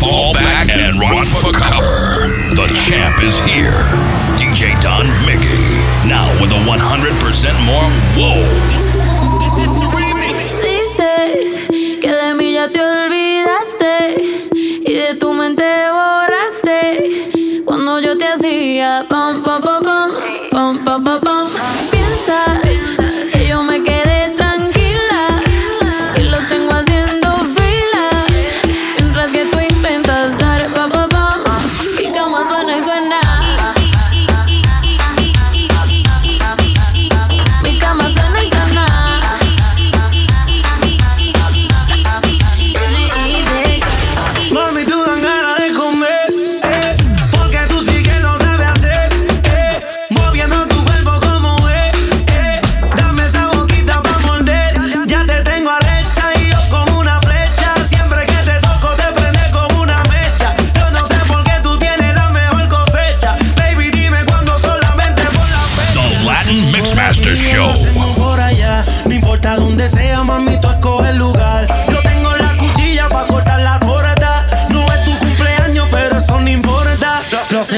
Fall back and run for cover. The champ is here. DJ Don Mickey. Now with a 100% more. Whoa. This, this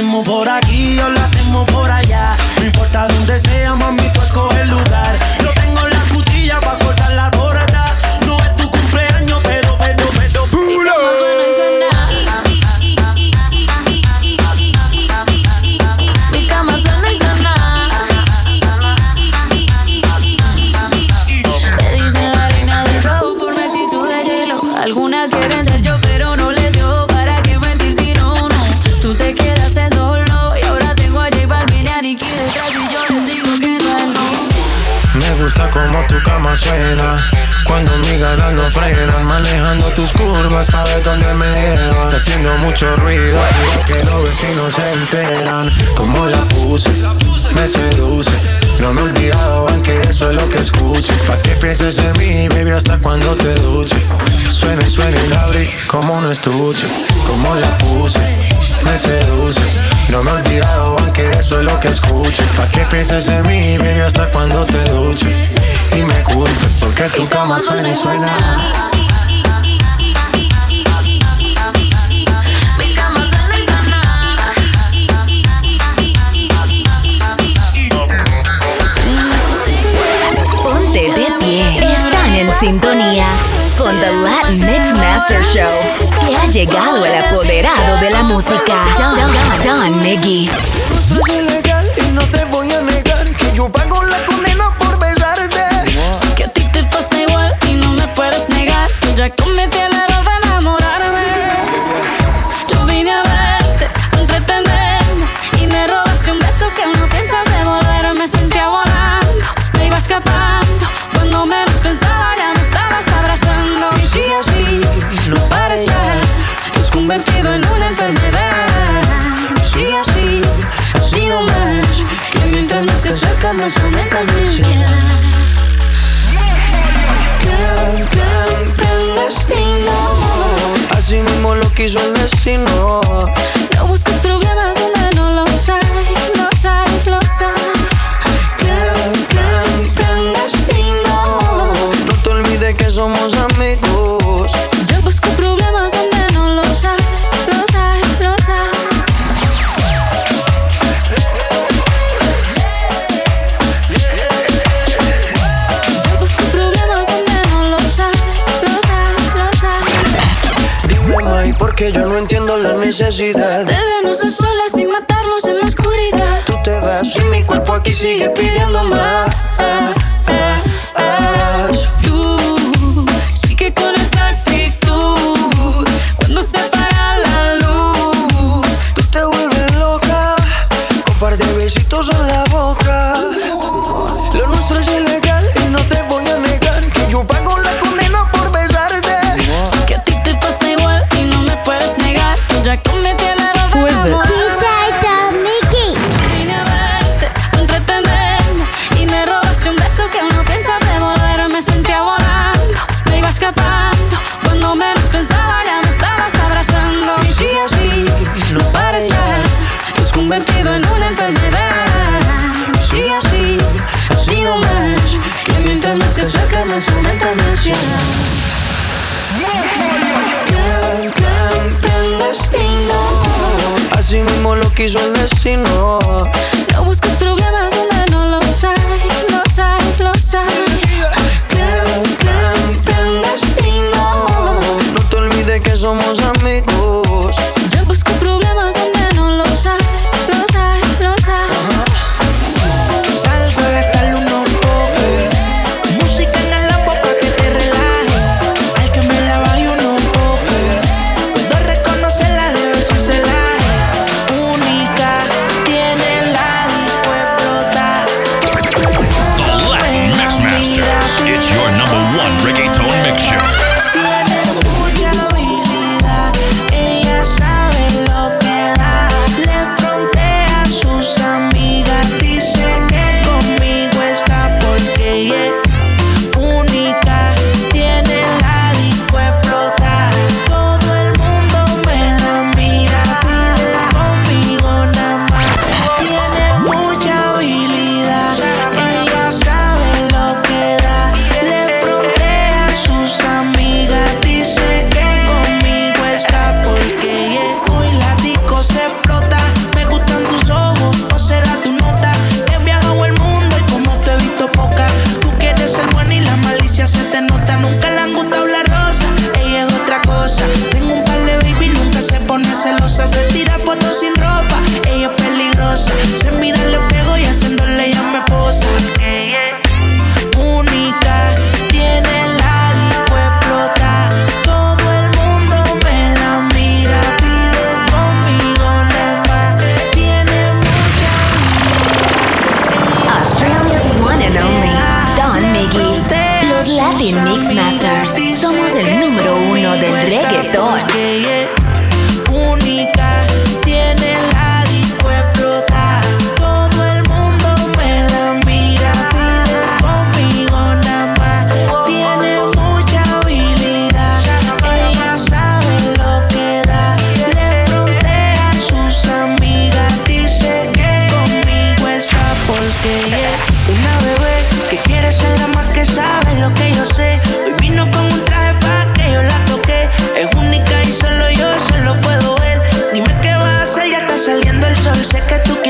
hacemos por aquí? mí ganando frenas, manejando tus curvas para ver dónde me llevan. haciendo mucho ruido, que los vecinos se enteran. Como la puse, me seduce. No me he olvidado, aunque eso es lo que escuche. Pa' que pienses en mí, baby, hasta cuando te duche. Suena y suena el abrir como un estuche. Como la puse me seduces. No me he olvidado, aunque eso es lo que escucho. Pa' que pienses en mí, baby, hasta cuando te duche Y me culpes porque tu cama suena y suena Show, que ha llegado el apoderado de la música, Don, Don, Don me pido en una enfermedad que yo no entiendo la necesidad de vernos solas y matarnos en la oscuridad. Tú te vas y mi cuerpo aquí sigue pidiendo más. quiso el destino. Una bebé que quiere ser la más que sabe lo que yo sé. Hoy vino con un traje para que yo la toque. Es única y solo yo solo puedo ver. Dime qué vas a hacer, ya está saliendo el sol. Sé que tú quieres.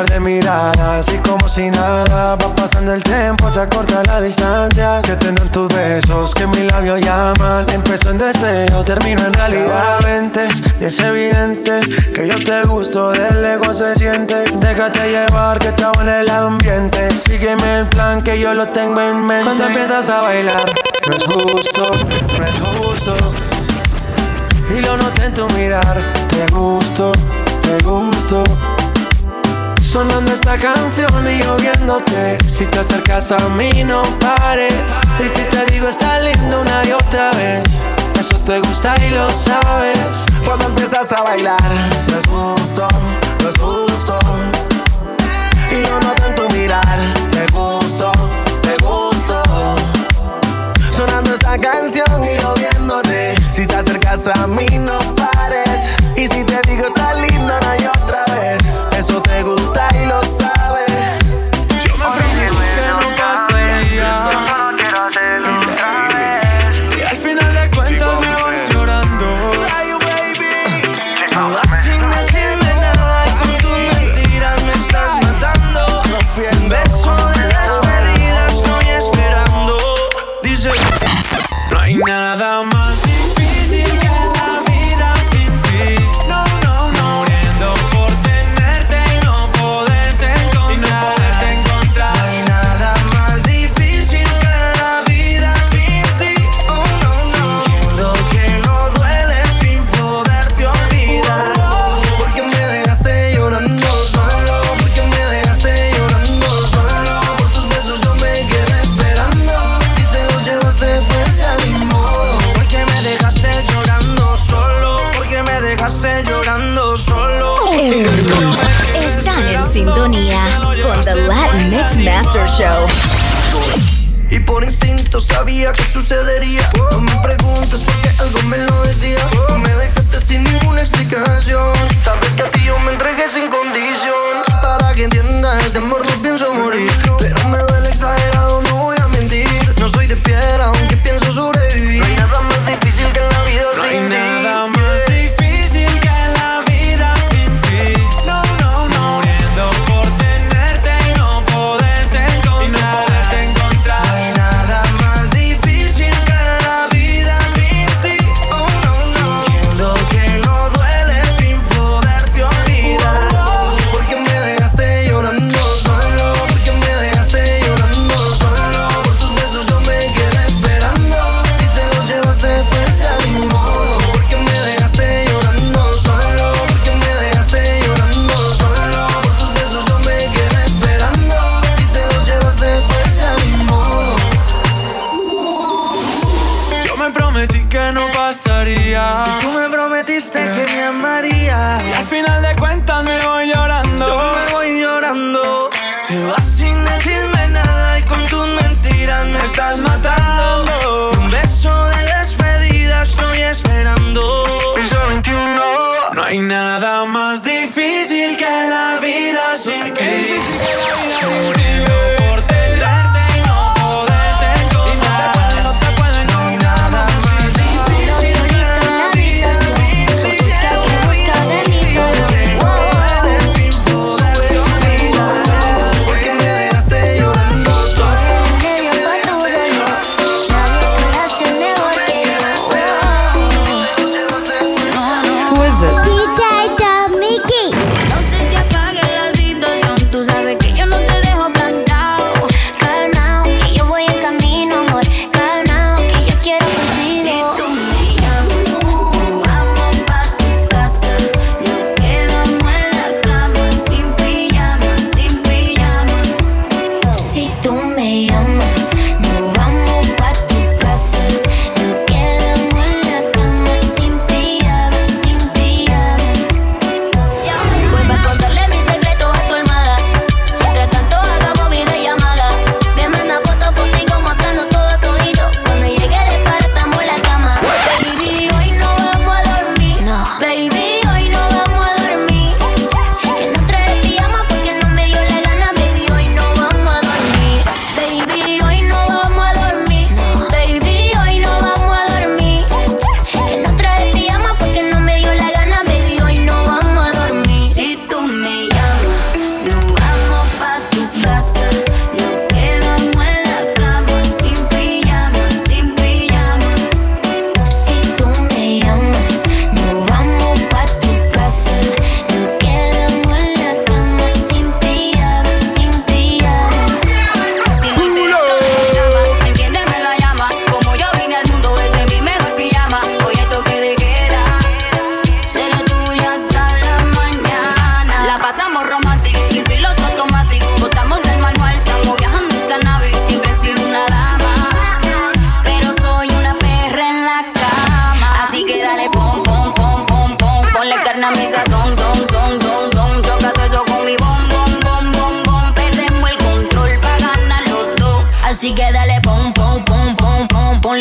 par de miradas y como si nada va pasando el tiempo, se acorta la distancia. Que tendrán tus besos que mi labio llaman. Empezó en deseo, termino en realidad. Vente, y es evidente que yo te gusto, del ego se siente. Déjate llevar que estaba en el ambiente. Sígueme el plan que yo lo tengo en mente. Cuando empiezas a bailar, no es justo, no es justo. Y lo noté en tu mirar, te gusto, te gusto. Sonando esta canción y yo viéndote Si te acercas a mí no pares Y si te digo está lindo una y otra vez Eso te gusta y lo sabes Cuando empiezas a bailar, no es justo, no es justo. Y lo noto en tu mirar, te gusto, te gusto. Sonando esta canción y yo viéndote. Si te acercas a mí, no hay nada más The Latin Mix Master Show. Y por instinto sabía que sucedería. No me preguntes porque algo me lo decía. Me dejaste sin ninguna explicación. Sabes que a ti yo me entregué sin condición. Para que entiendas, de amor no pienso morir. Pero me duele exagerado,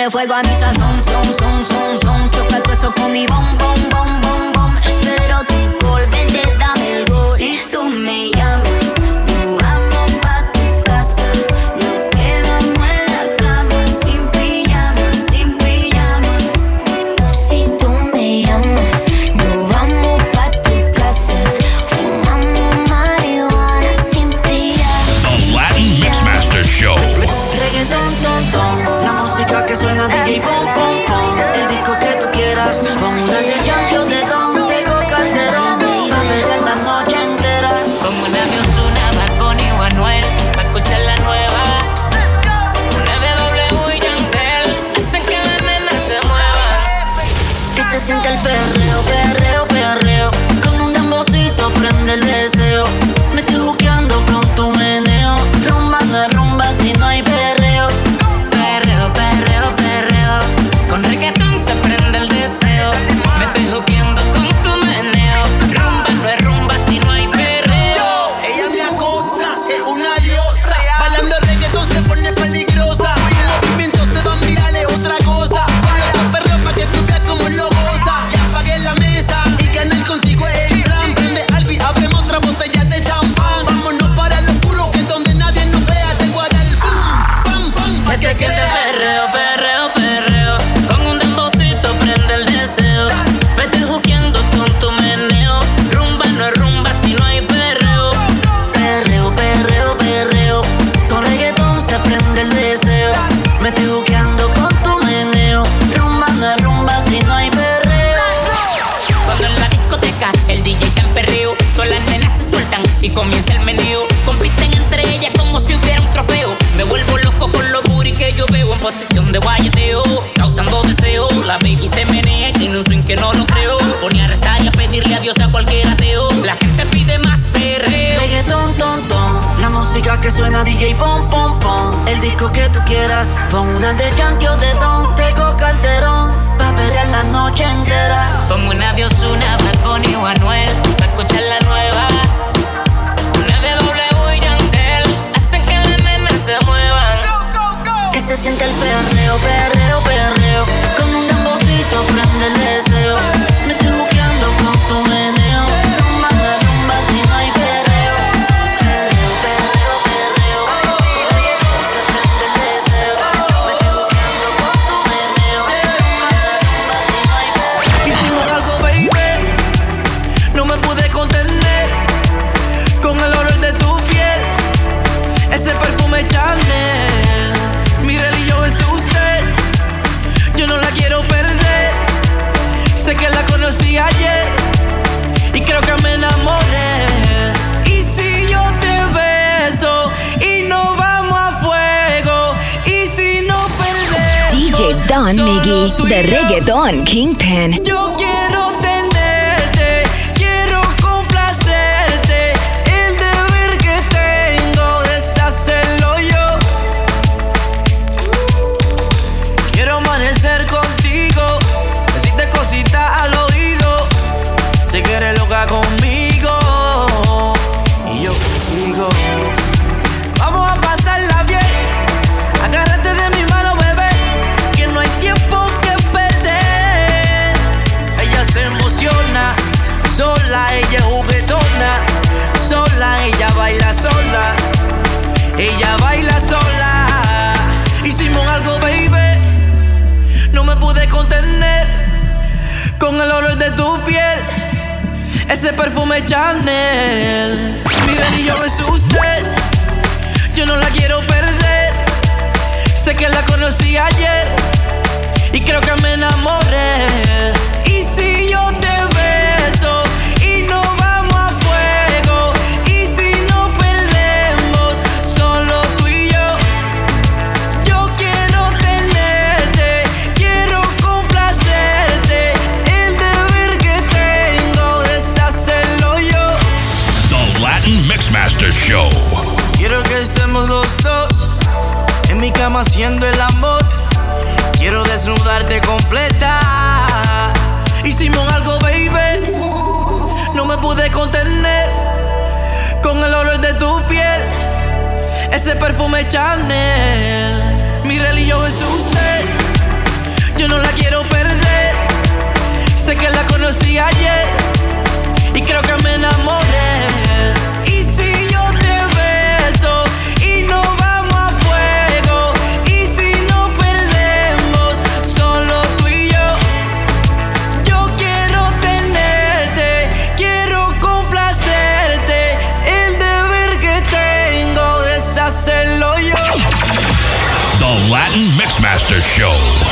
fuego a mi sazón, son, son, son, son. Choca todo eso con mi bombón. Suena DJ pom pom pom, el disco que tú quieras. Pon una de Yankee o de Don. conocí ayer y creo que me enamoré. Y si yo te beso y no vamos a fuego y si no perdemos. DJ Don Miggy, de Reggaeton Kingpin. Yo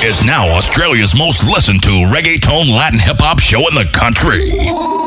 is now Australia's most listened to reggaeton Latin hip hop show in the country.